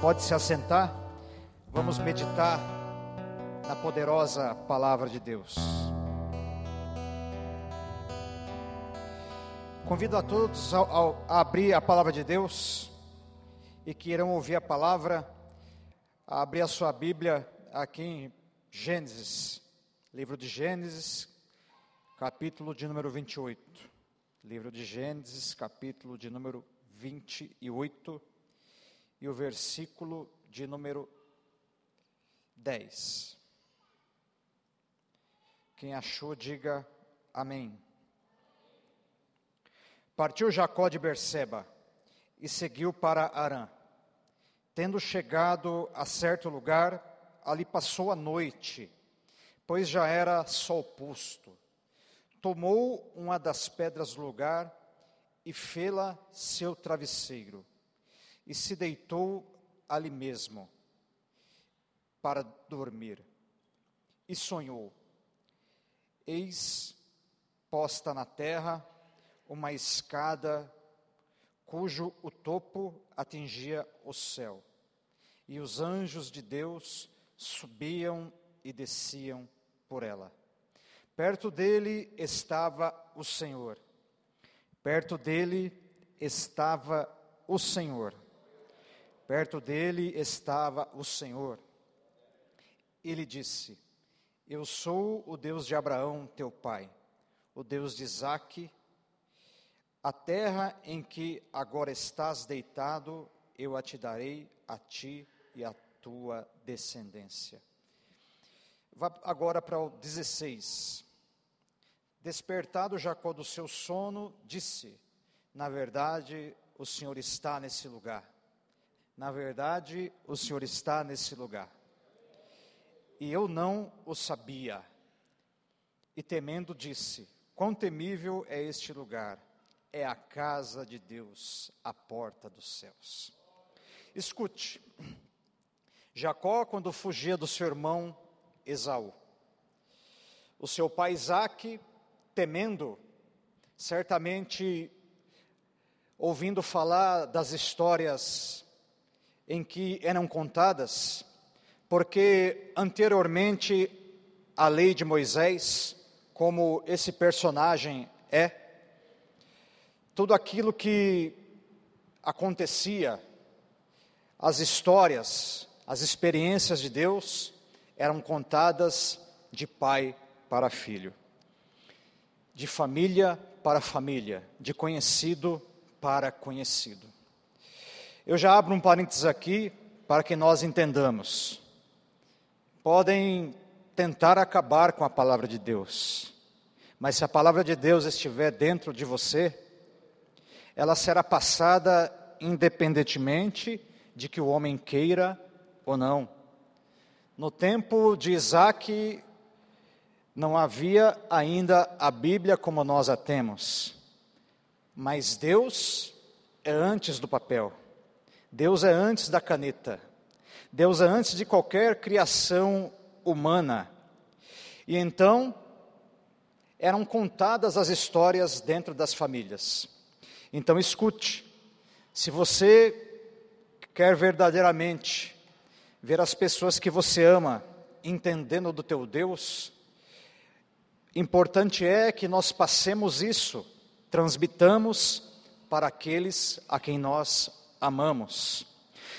Pode se assentar. Vamos meditar na poderosa palavra de Deus. Convido a todos a, abrir a palavra de Deus e que irão ouvir a palavra, a abrir a sua Bíblia aqui em Gênesis, livro de Gênesis, capítulo de número 28. Livro de Gênesis, capítulo de número 28 e o versículo de número 10. Quem achou, diga amém. Partiu Jacó de Berseba e seguiu para Arã. Tendo chegado a certo lugar, ali passou a noite, pois já era sol posto. Tomou uma das pedras do lugar e fê-la seu travesseiro e se deitou ali mesmo para dormir. E sonhou: Eis posta na terra uma escada cujo o topo atingia o céu, e os anjos de Deus subiam e desciam por ela. Perto dele estava o Senhor. Perto dele estava o Senhor Perto dele estava o Senhor. Ele disse: Eu sou o Deus de Abraão, teu pai, o Deus de Isaque. A terra em que agora estás deitado, eu a te darei a ti e a tua descendência. Vá agora para o 16. Despertado Jacó do seu sono, disse: Na verdade, o Senhor está nesse lugar na verdade, o Senhor está nesse lugar. E eu não o sabia. E temendo disse: Quão temível é este lugar! É a casa de Deus, a porta dos céus. Escute, Jacó, quando fugia do seu irmão Esaú, o seu pai Isaque, temendo, certamente ouvindo falar das histórias em que eram contadas, porque anteriormente a lei de Moisés, como esse personagem é, tudo aquilo que acontecia, as histórias, as experiências de Deus eram contadas de pai para filho, de família para família, de conhecido para conhecido. Eu já abro um parênteses aqui para que nós entendamos. Podem tentar acabar com a palavra de Deus, mas se a palavra de Deus estiver dentro de você, ela será passada independentemente de que o homem queira ou não. No tempo de Isaac, não havia ainda a Bíblia como nós a temos, mas Deus é antes do papel. Deus é antes da caneta. Deus é antes de qualquer criação humana. E então, eram contadas as histórias dentro das famílias. Então, escute: se você quer verdadeiramente ver as pessoas que você ama entendendo do teu Deus, importante é que nós passemos isso, transmitamos para aqueles a quem nós amamos.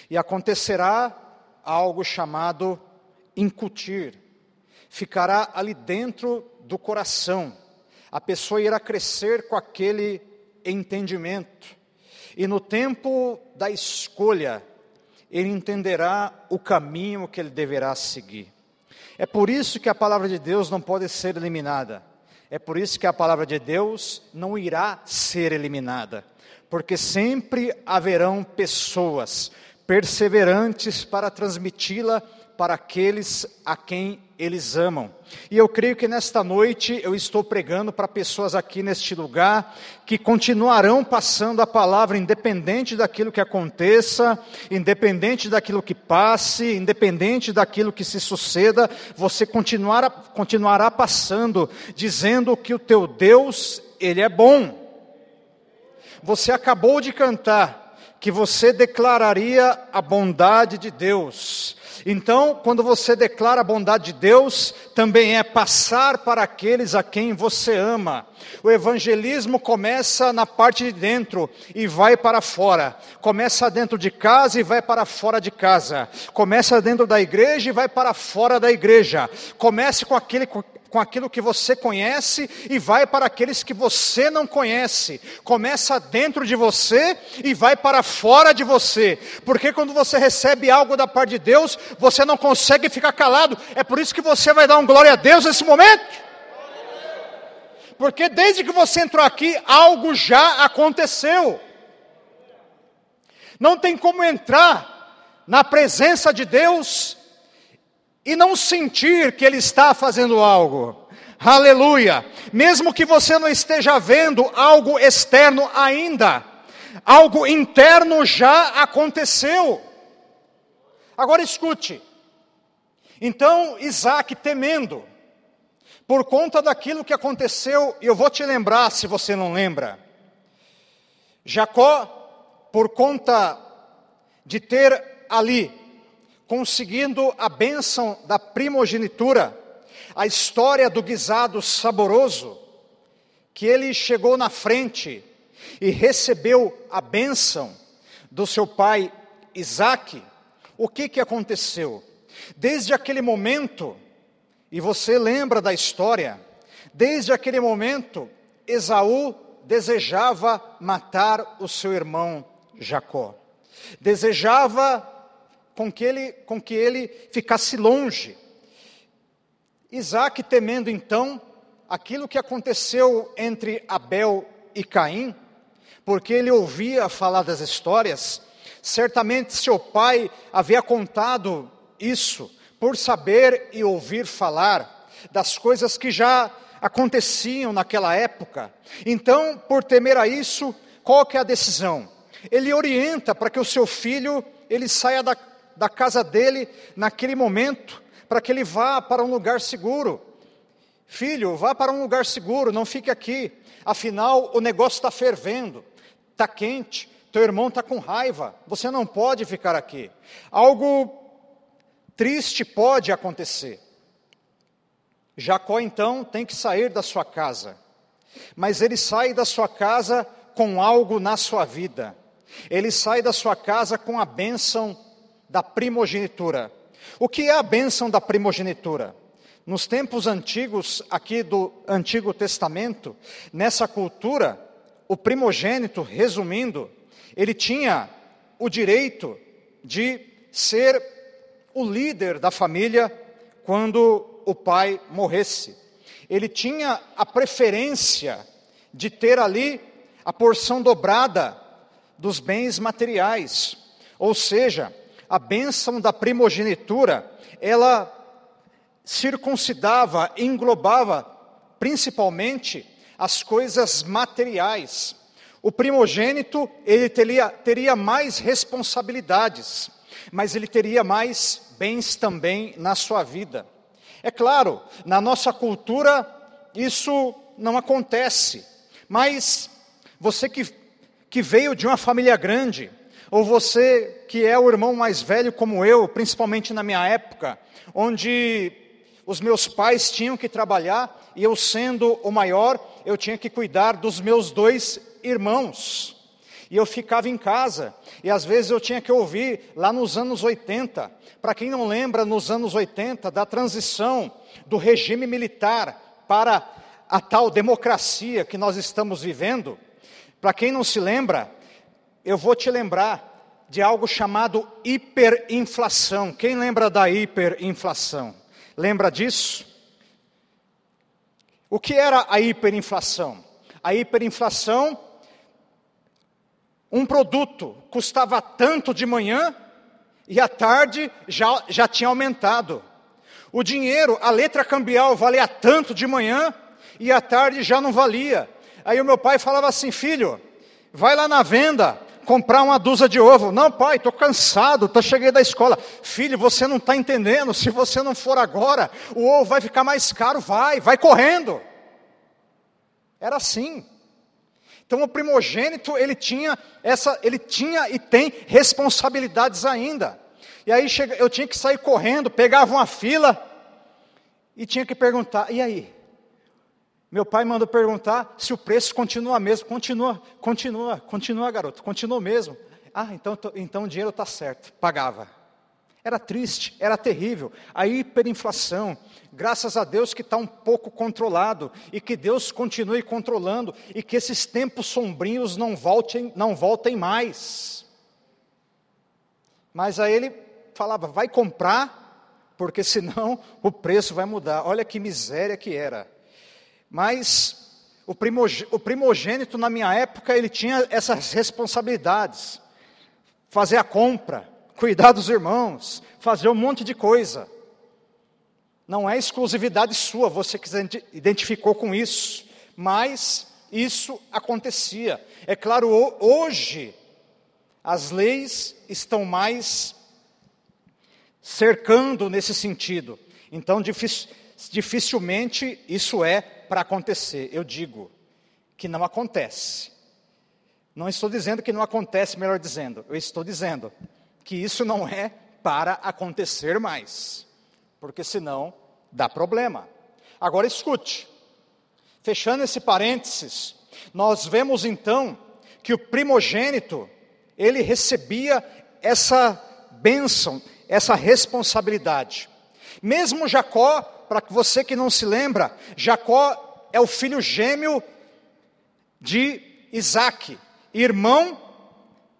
E acontecerá algo chamado incutir, ficará ali dentro do coração. A pessoa irá crescer com aquele entendimento. E no tempo da escolha, ele entenderá o caminho que ele deverá seguir. É por isso que a palavra de Deus não pode ser eliminada. É por isso que a palavra de Deus não irá ser eliminada porque sempre haverão pessoas perseverantes para transmiti-la para aqueles a quem eles amam. E eu creio que nesta noite eu estou pregando para pessoas aqui neste lugar que continuarão passando a palavra, independente daquilo que aconteça, independente daquilo que passe, independente daquilo que se suceda, você continuará, continuará passando, dizendo que o teu Deus, Ele é bom você acabou de cantar que você declararia a bondade de Deus. Então, quando você declara a bondade de Deus, também é passar para aqueles a quem você ama. O evangelismo começa na parte de dentro e vai para fora. Começa dentro de casa e vai para fora de casa. Começa dentro da igreja e vai para fora da igreja. Comece com aquele com aquilo que você conhece e vai para aqueles que você não conhece. Começa dentro de você e vai para fora de você. Porque quando você recebe algo da parte de Deus, você não consegue ficar calado. É por isso que você vai dar um glória a Deus nesse momento. Porque desde que você entrou aqui, algo já aconteceu. Não tem como entrar na presença de Deus e não sentir que Ele está fazendo algo. Aleluia! Mesmo que você não esteja vendo algo externo ainda, algo interno já aconteceu. Agora escute. Então Isaac, temendo, por conta daquilo que aconteceu, eu vou te lembrar se você não lembra. Jacó, por conta de ter ali conseguindo a bênção da primogenitura, a história do guisado saboroso, que ele chegou na frente e recebeu a bênção do seu pai Isaac, o que, que aconteceu? Desde aquele momento, e você lembra da história, desde aquele momento, Esaú desejava matar o seu irmão Jacó. Desejava com que ele, com que ele ficasse longe. Isaac, temendo então aquilo que aconteceu entre Abel e Caim, porque ele ouvia falar das histórias, certamente seu pai havia contado isso, por saber e ouvir falar das coisas que já aconteciam naquela época. Então, por temer a isso, qual que é a decisão? Ele orienta para que o seu filho ele saia da, da casa dele naquele momento, para que ele vá para um lugar seguro. Filho, vá para um lugar seguro, não fique aqui. Afinal, o negócio está fervendo, está quente, teu irmão está com raiva, você não pode ficar aqui. Algo triste pode acontecer. Jacó então tem que sair da sua casa, mas ele sai da sua casa com algo na sua vida. Ele sai da sua casa com a bênção da primogenitura. O que é a bênção da primogenitura? Nos tempos antigos, aqui do Antigo Testamento, nessa cultura, o primogênito, resumindo, ele tinha o direito de ser o líder da família quando o pai morresse. Ele tinha a preferência de ter ali a porção dobrada dos bens materiais. Ou seja, a bênção da primogenitura, ela circuncidava, englobava principalmente as coisas materiais. O primogênito, ele teria, teria mais responsabilidades, mas ele teria mais bens também na sua vida. É claro, na nossa cultura isso não acontece, mas você que, que veio de uma família grande, ou você que é o irmão mais velho como eu, principalmente na minha época, onde os meus pais tinham que trabalhar e eu sendo o maior, eu tinha que cuidar dos meus dois irmãos. E eu ficava em casa, e às vezes eu tinha que ouvir lá nos anos 80. Para quem não lembra, nos anos 80, da transição do regime militar para a tal democracia que nós estamos vivendo, para quem não se lembra, eu vou te lembrar de algo chamado hiperinflação. Quem lembra da hiperinflação? Lembra disso? O que era a hiperinflação? A hiperinflação, um produto custava tanto de manhã e à tarde já, já tinha aumentado. O dinheiro, a letra cambial valia tanto de manhã e à tarde já não valia. Aí o meu pai falava assim: filho, vai lá na venda, comprar uma dúzia de ovo. Não, pai, estou cansado, estou cheguei da escola. Filho, você não está entendendo. Se você não for agora, o ovo vai ficar mais caro. Vai, vai correndo. Era assim. Então o primogênito, ele tinha essa, ele tinha e tem responsabilidades ainda. E aí eu tinha que sair correndo, pegava uma fila e tinha que perguntar: "E aí? Meu pai mandou perguntar se o preço continua mesmo. Continua, continua, continua, garoto, continua mesmo. Ah, então, então o dinheiro está certo. Pagava. Era triste, era terrível. A hiperinflação, graças a Deus que está um pouco controlado e que Deus continue controlando e que esses tempos sombrios não voltem, não voltem mais. Mas aí ele falava: vai comprar, porque senão o preço vai mudar. Olha que miséria que era. Mas o, primogênito, na minha época, ele tinha essas responsabilidades: fazer a compra, cuidar dos irmãos, fazer um monte de coisa. Não é exclusividade sua, você que se identificou com isso, mas isso acontecia. É claro, hoje as leis estão mais cercando nesse sentido. Então, dificilmente isso é para acontecer. Eu digo que não acontece. Não estou dizendo que não acontece, melhor dizendo, eu estou dizendo que isso não é para acontecer mais, porque senão dá problema. Agora escute, fechando esse parênteses, nós vemos então que o primogênito, ele recebia essa bênção, essa responsabilidade. Mesmo Jacó, para você que não se lembra, Jacó é o filho gêmeo de Isaac, irmão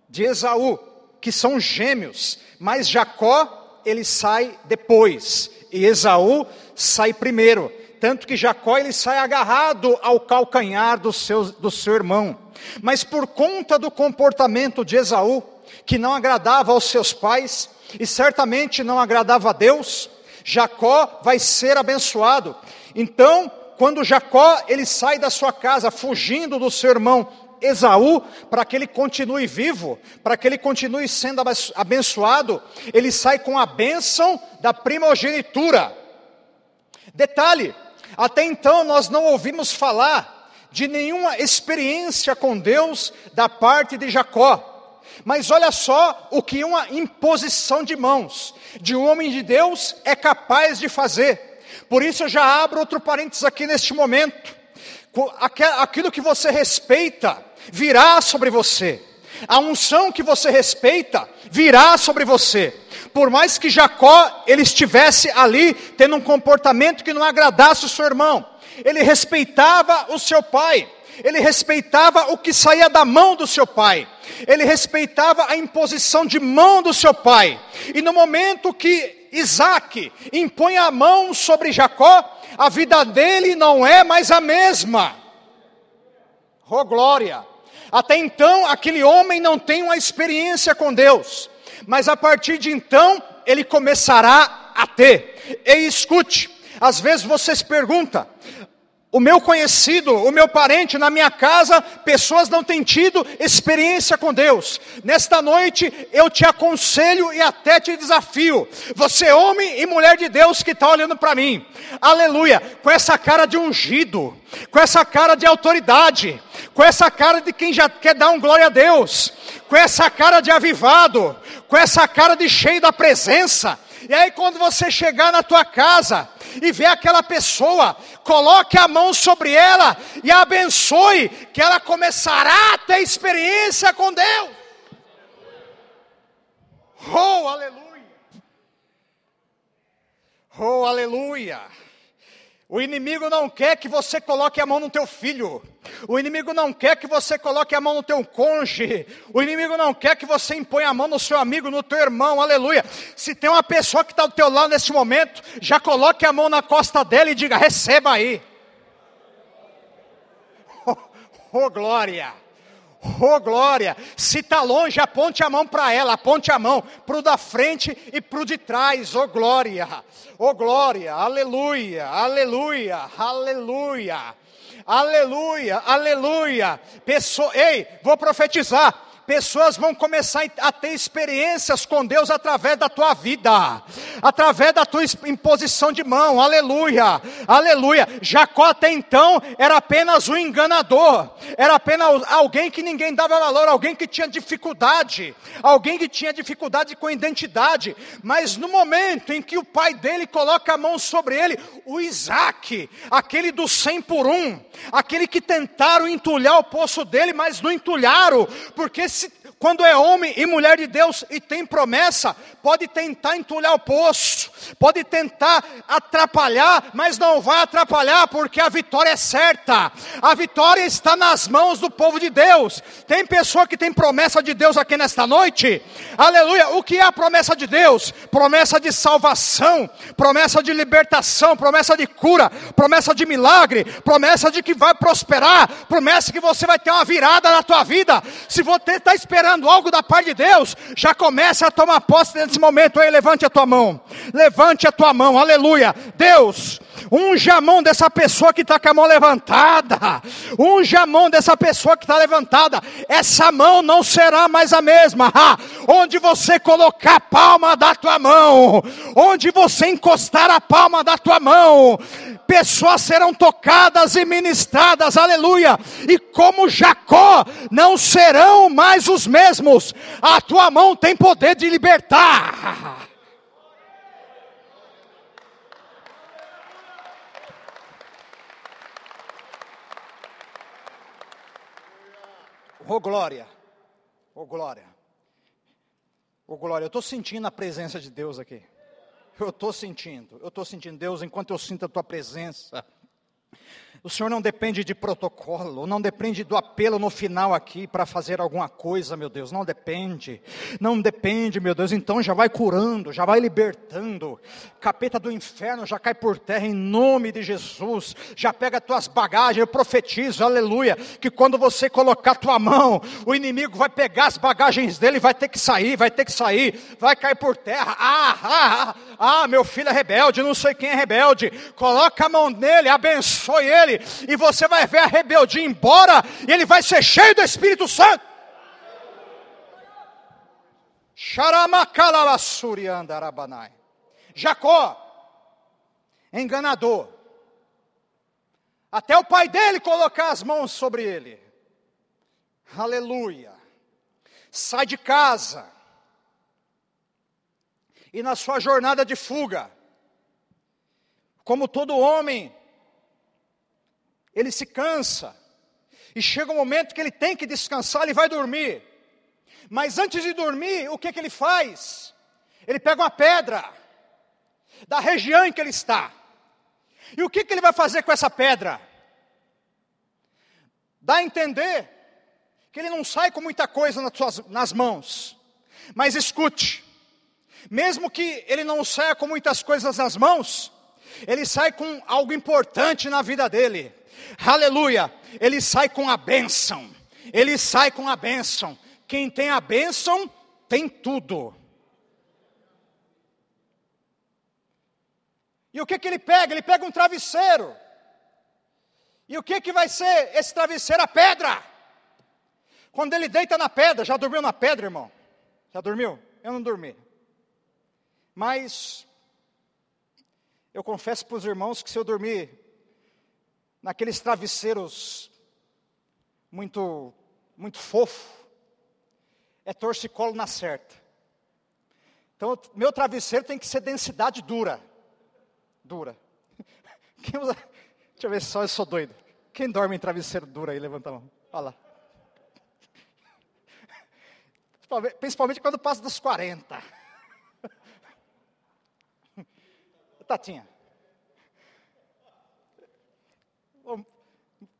de Esaú, que são gêmeos, mas Jacó ele sai depois e Esaú sai primeiro, tanto que Jacó ele sai agarrado ao calcanhar do seu, do seu irmão. Mas por conta do comportamento de Esaú, que não agradava aos seus pais e certamente não agradava a Deus, Jacó vai ser abençoado. Então, quando Jacó ele sai da sua casa fugindo do seu irmão Esaú, para que ele continue vivo, para que ele continue sendo abençoado, ele sai com a bênção da primogenitura. Detalhe, até então nós não ouvimos falar de nenhuma experiência com Deus da parte de Jacó. Mas olha só o que uma imposição de mãos de um homem de Deus é capaz de fazer. Por isso eu já abro outro parênteses aqui neste momento. Aquilo que você respeita virá sobre você. A unção que você respeita virá sobre você. Por mais que Jacó ele estivesse ali tendo um comportamento que não agradasse o seu irmão, ele respeitava o seu pai ele respeitava o que saía da mão do seu pai, ele respeitava a imposição de mão do seu pai, e no momento que Isaac impõe a mão sobre Jacó, a vida dele não é mais a mesma. Oh glória! Até então, aquele homem não tem uma experiência com Deus, mas a partir de então, ele começará a ter. E escute, às vezes você se pergunta: o meu conhecido, o meu parente na minha casa, pessoas não têm tido experiência com Deus. Nesta noite eu te aconselho e até te desafio. Você, homem e mulher de Deus que está olhando para mim, aleluia, com essa cara de ungido, com essa cara de autoridade, com essa cara de quem já quer dar um glória a Deus, com essa cara de avivado, com essa cara de cheio da presença. E aí, quando você chegar na tua casa, e vê aquela pessoa, coloque a mão sobre ela e abençoe, que ela começará a ter experiência com Deus. Oh, aleluia! Oh, aleluia! O inimigo não quer que você coloque a mão no teu filho. O inimigo não quer que você coloque a mão no teu cônjuge. O inimigo não quer que você imponha a mão no seu amigo, no teu irmão. Aleluia. Se tem uma pessoa que está do teu lado nesse momento, já coloque a mão na costa dela e diga: receba aí. Oh, oh glória. Oh glória! Se está longe, aponte a mão para ela, aponte a mão para o da frente e para o de trás. Oh glória! Oh glória! Aleluia! Aleluia! Aleluia! Aleluia! Aleluia! Pessoa, ei, vou profetizar. Pessoas vão começar a ter experiências com Deus através da tua vida, através da tua imposição de mão, aleluia, aleluia. Jacó até então era apenas um enganador, era apenas alguém que ninguém dava valor, alguém que tinha dificuldade, alguém que tinha dificuldade com identidade, mas no momento em que o pai dele coloca a mão sobre ele, o Isaac, aquele do cem por um, aquele que tentaram entulhar o poço dele, mas não entulharam, porque quando é homem e mulher de Deus e tem promessa, pode tentar entulhar o poço, pode tentar atrapalhar, mas não vai atrapalhar, porque a vitória é certa, a vitória está nas mãos do povo de Deus. Tem pessoa que tem promessa de Deus aqui nesta noite, aleluia. O que é a promessa de Deus? Promessa de salvação, promessa de libertação, promessa de cura, promessa de milagre, promessa de que vai prosperar, promessa que você vai ter uma virada na tua vida. Se você está esperando, esperando algo da parte de Deus, já comece a tomar posse nesse momento. Aí, levante a tua mão. Levante a tua mão. Aleluia. Deus, unja a mão dessa pessoa que está com a mão levantada. Unja a mão dessa pessoa que está levantada. Essa mão não será mais a mesma. Onde você colocar a palma da tua mão, onde você encostar a palma da tua mão, pessoas serão tocadas e ministradas, aleluia. E como Jacó, não serão mais os mesmos, a tua mão tem poder de libertar. Oh glória, oh glória, oh glória, eu estou sentindo a presença de Deus aqui. Eu estou sentindo, eu estou sentindo, Deus, enquanto eu sinto a tua presença. O Senhor não depende de protocolo, não depende do apelo no final aqui para fazer alguma coisa, meu Deus, não depende, não depende, meu Deus, então já vai curando, já vai libertando, capeta do inferno já cai por terra em nome de Jesus, já pega tuas bagagens, eu profetizo, aleluia, que quando você colocar tua mão, o inimigo vai pegar as bagagens dele, vai ter que sair, vai ter que sair, vai cair por terra, ah, ah, ah, ah meu filho é rebelde, não sei quem é rebelde, coloca a mão nele, abençoe ele, e você vai ver a rebeldia embora, e ele vai ser cheio do Espírito Santo. Jacó, enganador, até o pai dele colocar as mãos sobre ele. Aleluia. Sai de casa. E na sua jornada de fuga, como todo homem ele se cansa, e chega um momento que ele tem que descansar, ele vai dormir. Mas antes de dormir, o que, que ele faz? Ele pega uma pedra da região em que ele está. E o que, que ele vai fazer com essa pedra? Dá a entender que ele não sai com muita coisa nas, suas, nas mãos. Mas escute, mesmo que ele não saia com muitas coisas nas mãos, ele sai com algo importante na vida dele aleluia, ele sai com a bênção, ele sai com a bênção. Quem tem a bênção, tem tudo. E o que, que ele pega? Ele pega um travesseiro. E o que, que vai ser esse travesseiro? A pedra. Quando ele deita na pedra, já dormiu na pedra, irmão? Já dormiu? Eu não dormi. Mas eu confesso para os irmãos que se eu dormir naqueles travesseiros muito, muito fofo, é torcicolo na certa. Então, meu travesseiro tem que ser densidade dura. Dura. Quem usa, deixa eu ver só, eu sou doido. Quem dorme em travesseiro duro aí, levanta a mão. Olha lá. Principalmente quando passa dos 40. Tatinha.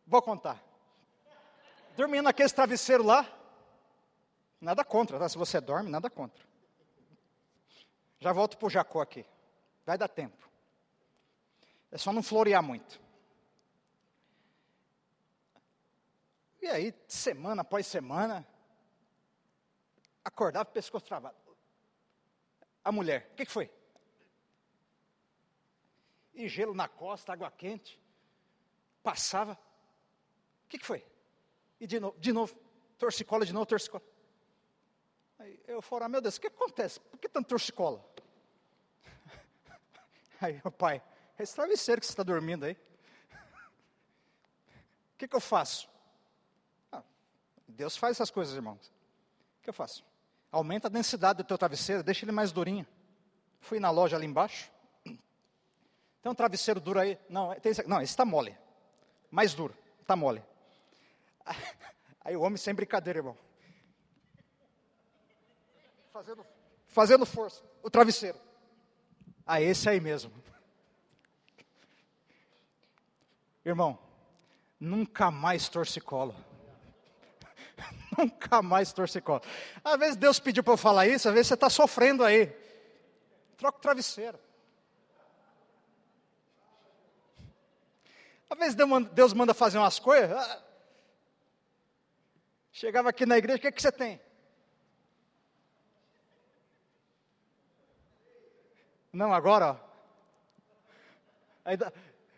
Vou contar. Dormindo naquele travesseiro lá, nada contra, tá? se você dorme, nada contra. Já volto para o Jacó aqui. Vai dar tempo. É só não florear muito. E aí, semana após semana, acordava pescoço travado. A mulher, o que, que foi? E gelo na costa, água quente. Passava. O que, que foi? E de novo, de novo, torcicola, de novo, torcicola. Aí eu falo, ah, meu Deus, o que acontece? Por que tanto torcicola? Aí o pai, é esse travesseiro que você está dormindo aí. O que, que eu faço? Ah, Deus faz essas coisas, irmãos. O que eu faço? Aumenta a densidade do teu travesseiro, deixa ele mais durinho. Fui na loja ali embaixo. Tem um travesseiro duro aí? Não, tem esse, não, esse está mole. Mais duro, está mole. Aí o homem sem brincadeira, irmão. Fazendo, fazendo força, o travesseiro. Ah, esse aí mesmo. Irmão, nunca mais torcicolo. nunca mais torcicolo. Às vezes Deus pediu para eu falar isso, às vezes você está sofrendo aí. Troca o travesseiro. Às vezes Deus manda fazer umas coisas. Chegava aqui na igreja, o que, é que você tem? Não, agora, ó. Aí,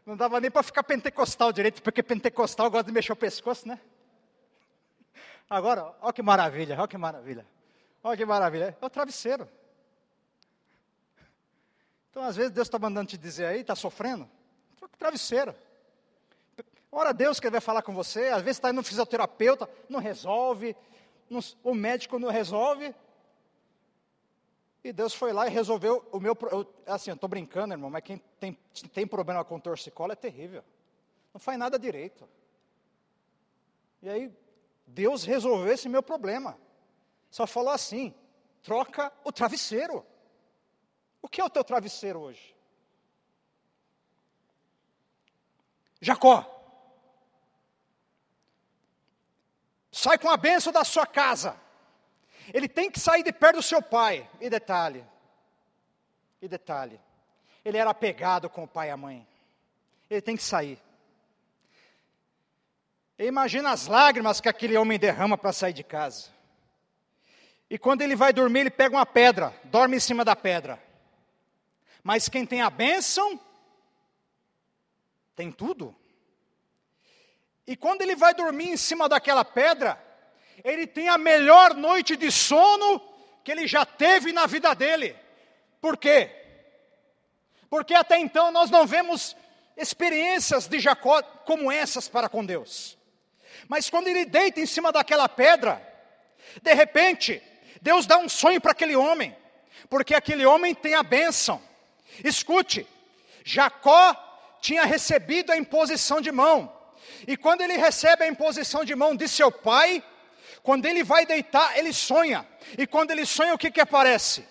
não dava nem para ficar pentecostal direito, porque pentecostal gosta de mexer o pescoço, né? Agora, olha que maravilha, olha que maravilha. Olha que maravilha. É o travesseiro. Então, às vezes, Deus está mandando te dizer aí, está sofrendo, troca o travesseiro. Ora, Deus quer falar com você, às vezes está indo no fisioterapeuta, não resolve, não, o médico não resolve. E Deus foi lá e resolveu o meu. Eu, assim, eu estou brincando, irmão, mas quem tem, tem problema com torcicolo é terrível. Não faz nada direito. E aí, Deus resolveu esse meu problema. Só falou assim: troca o travesseiro. O que é o teu travesseiro hoje? Jacó. Sai com a benção da sua casa. Ele tem que sair de perto do seu pai. E detalhe, e detalhe, ele era apegado com o pai e a mãe. Ele tem que sair. Imagina as lágrimas que aquele homem derrama para sair de casa. E quando ele vai dormir, ele pega uma pedra, dorme em cima da pedra. Mas quem tem a bênção, tem tudo. E quando ele vai dormir em cima daquela pedra, ele tem a melhor noite de sono que ele já teve na vida dele. Por quê? Porque até então nós não vemos experiências de Jacó como essas para com Deus. Mas quando ele deita em cima daquela pedra, de repente, Deus dá um sonho para aquele homem, porque aquele homem tem a bênção. Escute, Jacó tinha recebido a imposição de mão, e quando ele recebe a imposição de mão de seu pai, quando ele vai deitar, ele sonha. E quando ele sonha, o que que aparece?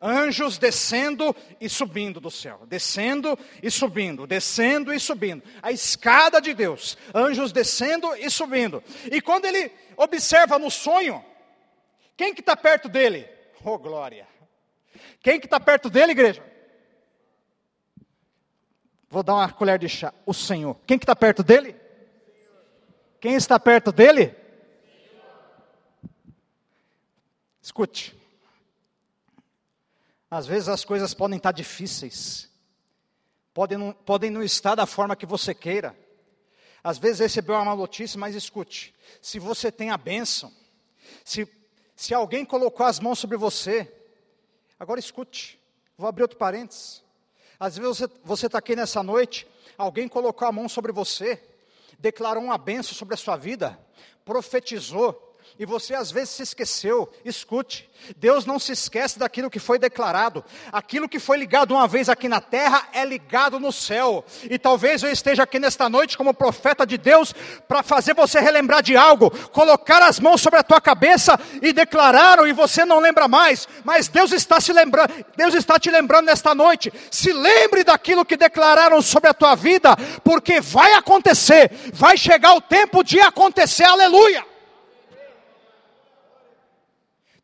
Anjos descendo e subindo do céu, descendo e subindo, descendo e subindo. A escada de Deus, anjos descendo e subindo. E quando ele observa no sonho, quem que está perto dele? Oh glória! Quem que está perto dele, igreja? Vou dar uma colher de chá. O Senhor. Quem que está perto dele? Quem está perto dele? Escute. Às vezes as coisas podem estar difíceis, podem não, podem não estar da forma que você queira. Às vezes recebeu uma notícia, mas escute: se você tem a bênção, se, se alguém colocou as mãos sobre você, agora escute, vou abrir outro parênteses. Às vezes você está aqui nessa noite, alguém colocou a mão sobre você, declarou uma benção sobre a sua vida, profetizou, e você às vezes se esqueceu. Escute, Deus não se esquece daquilo que foi declarado. Aquilo que foi ligado uma vez aqui na terra é ligado no céu. E talvez eu esteja aqui nesta noite como profeta de Deus para fazer você relembrar de algo, colocar as mãos sobre a tua cabeça e declararam e você não lembra mais, mas Deus está se lembrando, Deus está te lembrando nesta noite. Se lembre daquilo que declararam sobre a tua vida, porque vai acontecer, vai chegar o tempo de acontecer. Aleluia.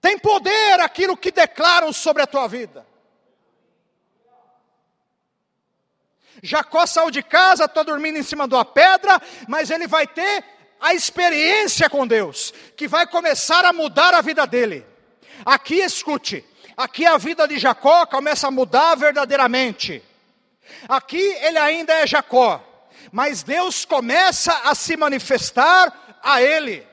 Tem poder aquilo que declaram sobre a tua vida. Jacó saiu de casa, está dormindo em cima de uma pedra, mas ele vai ter a experiência com Deus, que vai começar a mudar a vida dele. Aqui escute, aqui a vida de Jacó começa a mudar verdadeiramente. Aqui ele ainda é Jacó, mas Deus começa a se manifestar a ele.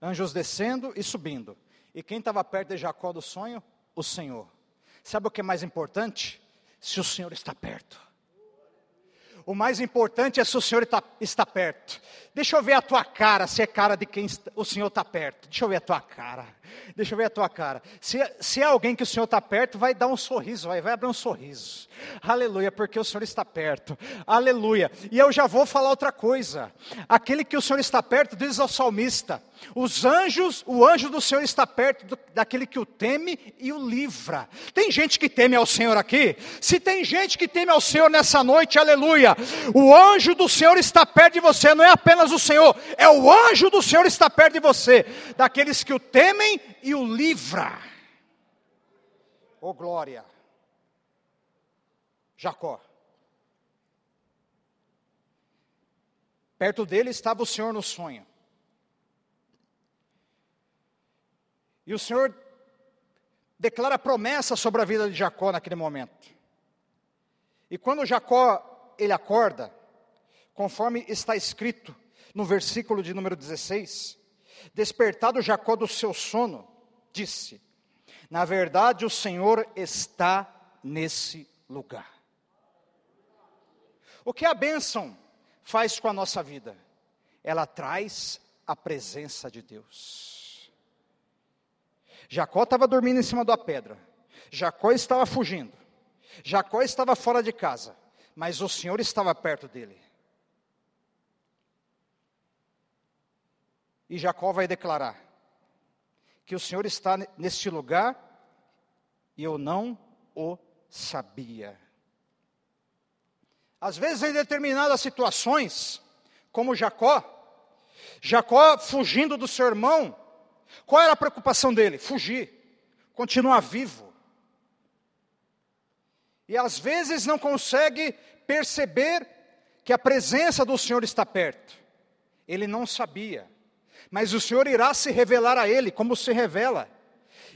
Anjos descendo e subindo. E quem estava perto de Jacó do sonho? O Senhor. Sabe o que é mais importante? Se o Senhor está perto. O mais importante é se o Senhor está, está perto. Deixa eu ver a tua cara, se é cara de quem o Senhor está perto. Deixa eu ver a tua cara. Deixa eu ver a tua cara. Se, se é alguém que o Senhor está perto, vai dar um sorriso, vai, vai abrir um sorriso. Aleluia, porque o Senhor está perto. Aleluia. E eu já vou falar outra coisa. Aquele que o Senhor está perto, diz ao salmista: os anjos, o anjo do Senhor está perto do, daquele que o teme e o livra. Tem gente que teme ao Senhor aqui? Se tem gente que teme ao Senhor nessa noite, aleluia. O anjo do Senhor está perto de você, não é apenas o Senhor, é o anjo do Senhor está perto de você, daqueles que o temem e o livra. Oh glória. Jacó. Perto dele estava o Senhor no sonho. E o Senhor declara promessa sobre a vida de Jacó naquele momento. E quando Jacó ele acorda, conforme está escrito no versículo de número 16, despertado Jacó do seu sono, disse: Na verdade, o Senhor está nesse lugar. O que a bênção faz com a nossa vida? Ela traz a presença de Deus. Jacó estava dormindo em cima da pedra. Jacó estava fugindo. Jacó estava fora de casa. Mas o Senhor estava perto dele. E Jacó vai declarar que o Senhor está neste lugar e eu não o sabia. Às vezes, em determinadas situações, como Jacó, Jacó fugindo do seu irmão, qual era a preocupação dele? Fugir, continuar vivo. E às vezes não consegue perceber que a presença do Senhor está perto. Ele não sabia, mas o Senhor irá se revelar a ele, como se revela.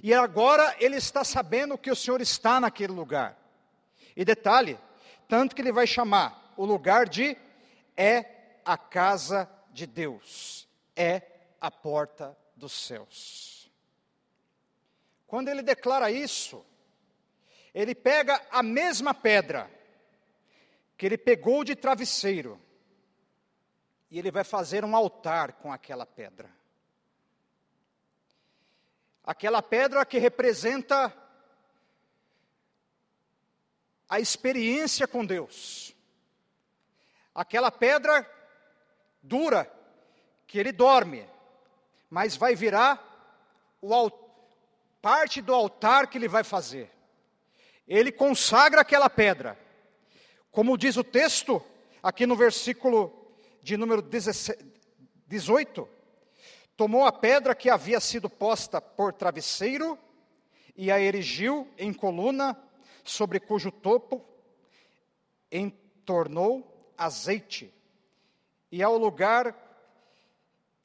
E agora ele está sabendo que o Senhor está naquele lugar. E detalhe, tanto que ele vai chamar o lugar de é a casa de Deus, é a porta dos céus. Quando ele declara isso, ele pega a mesma pedra que ele pegou de travesseiro e ele vai fazer um altar com aquela pedra. Aquela pedra que representa a experiência com Deus. Aquela pedra dura que ele dorme, mas vai virar o, parte do altar que ele vai fazer. Ele consagra aquela pedra. Como diz o texto, aqui no versículo de número 18, tomou a pedra que havia sido posta por travesseiro e a erigiu em coluna, sobre cujo topo entornou azeite. E ao lugar,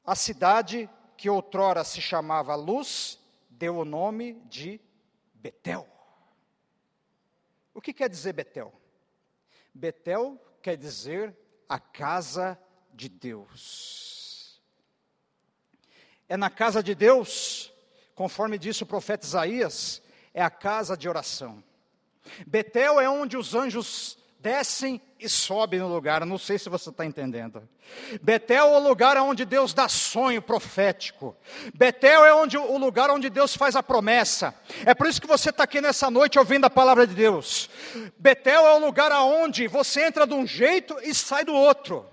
a cidade que outrora se chamava Luz, deu o nome de Betel. O que quer dizer Betel? Betel quer dizer a casa de Deus. É na casa de Deus, conforme disse o profeta Isaías, é a casa de oração. Betel é onde os anjos descem e sobem no lugar. Não sei se você está entendendo. Betel é o lugar onde Deus dá sonho profético. Betel é onde, o lugar onde Deus faz a promessa. É por isso que você está aqui nessa noite ouvindo a palavra de Deus. Betel é o lugar onde você entra de um jeito e sai do outro.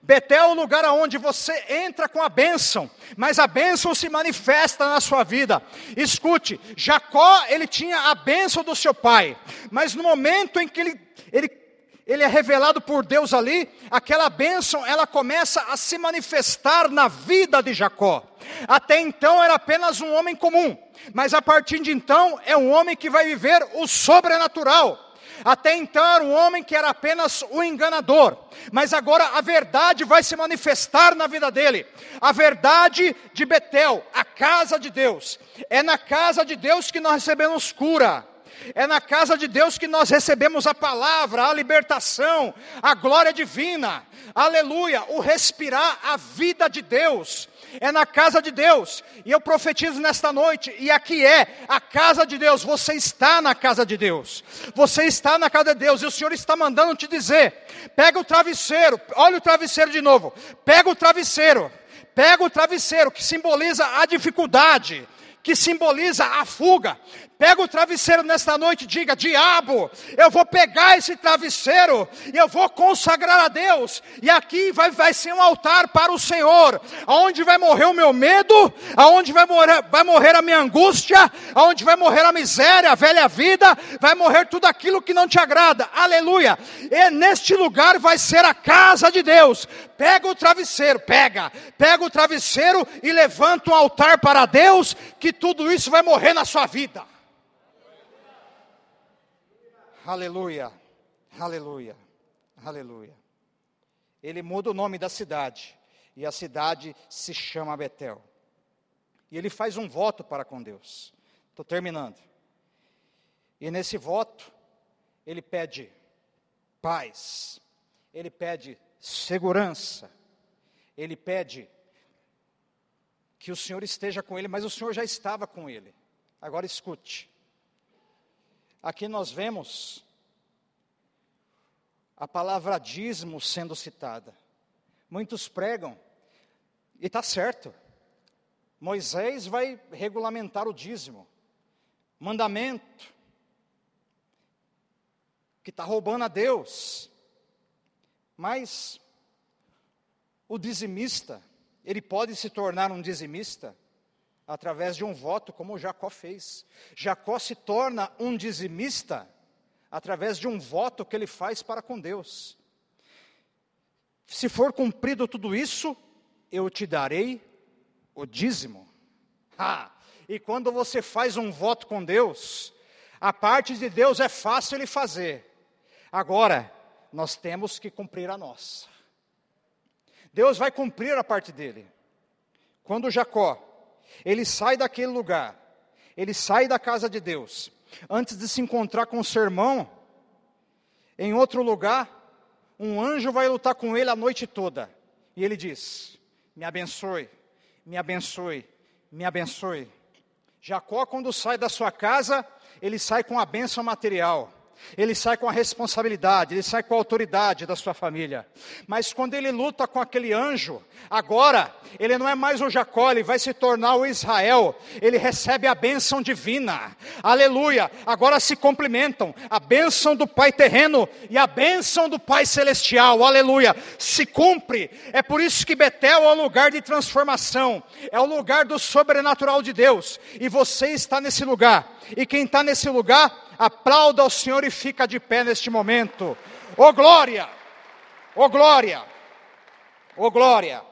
Betel é o lugar onde você entra com a bênção, mas a bênção se manifesta na sua vida. Escute, Jacó, ele tinha a bênção do seu pai, mas no momento em que ele, ele ele é revelado por Deus ali, aquela bênção, ela começa a se manifestar na vida de Jacó. Até então era apenas um homem comum, mas a partir de então é um homem que vai viver o sobrenatural. Até então era um homem que era apenas o enganador, mas agora a verdade vai se manifestar na vida dele. A verdade de Betel, a casa de Deus. É na casa de Deus que nós recebemos cura. É na casa de Deus que nós recebemos a palavra, a libertação, a glória divina, aleluia, o respirar a vida de Deus. É na casa de Deus, e eu profetizo nesta noite, e aqui é a casa de Deus. Você está na casa de Deus, você está na casa de Deus, e o Senhor está mandando te dizer: pega o travesseiro, olha o travesseiro de novo, pega o travesseiro, pega o travesseiro que simboliza a dificuldade, que simboliza a fuga. Pega o travesseiro nesta noite e diga: Diabo, eu vou pegar esse travesseiro e eu vou consagrar a Deus. E aqui vai, vai ser um altar para o Senhor, aonde vai morrer o meu medo, aonde vai morrer, vai morrer a minha angústia, aonde vai morrer a miséria, a velha vida, vai morrer tudo aquilo que não te agrada. Aleluia. E neste lugar vai ser a casa de Deus. Pega o travesseiro, pega, pega o travesseiro e levanta um altar para Deus, que tudo isso vai morrer na sua vida. Aleluia, aleluia, aleluia. Ele muda o nome da cidade, e a cidade se chama Betel. E ele faz um voto para com Deus. Estou terminando. E nesse voto, ele pede paz, ele pede segurança, ele pede que o Senhor esteja com ele, mas o Senhor já estava com ele. Agora escute. Aqui nós vemos a palavra dízimo sendo citada. Muitos pregam, e está certo. Moisés vai regulamentar o dízimo, mandamento, que está roubando a Deus. Mas o dizimista, ele pode se tornar um dizimista através de um voto, como Jacó fez. Jacó se torna um dizimista através de um voto que ele faz para com Deus. Se for cumprido tudo isso, eu te darei o dízimo. Ah, e quando você faz um voto com Deus, a parte de Deus é fácil ele fazer. Agora, nós temos que cumprir a nossa. Deus vai cumprir a parte dele. Quando Jacó ele sai daquele lugar, ele sai da casa de Deus, antes de se encontrar com o seu irmão, em outro lugar, um anjo vai lutar com ele a noite toda, e ele diz: Me abençoe, me abençoe, me abençoe. Jacó, quando sai da sua casa, ele sai com a bênção material ele sai com a responsabilidade, ele sai com a autoridade da sua família. Mas quando ele luta com aquele anjo, agora ele não é mais o Jacó, ele vai se tornar o Israel. Ele recebe a bênção divina. Aleluia! Agora se complementam a bênção do Pai terreno e a bênção do Pai celestial. Aleluia! Se cumpre. É por isso que Betel é o lugar de transformação, é o lugar do sobrenatural de Deus. E você está nesse lugar. E quem está nesse lugar aplauda ao Senhor e fica de pé neste momento. Oh glória! Oh glória! Oh glória!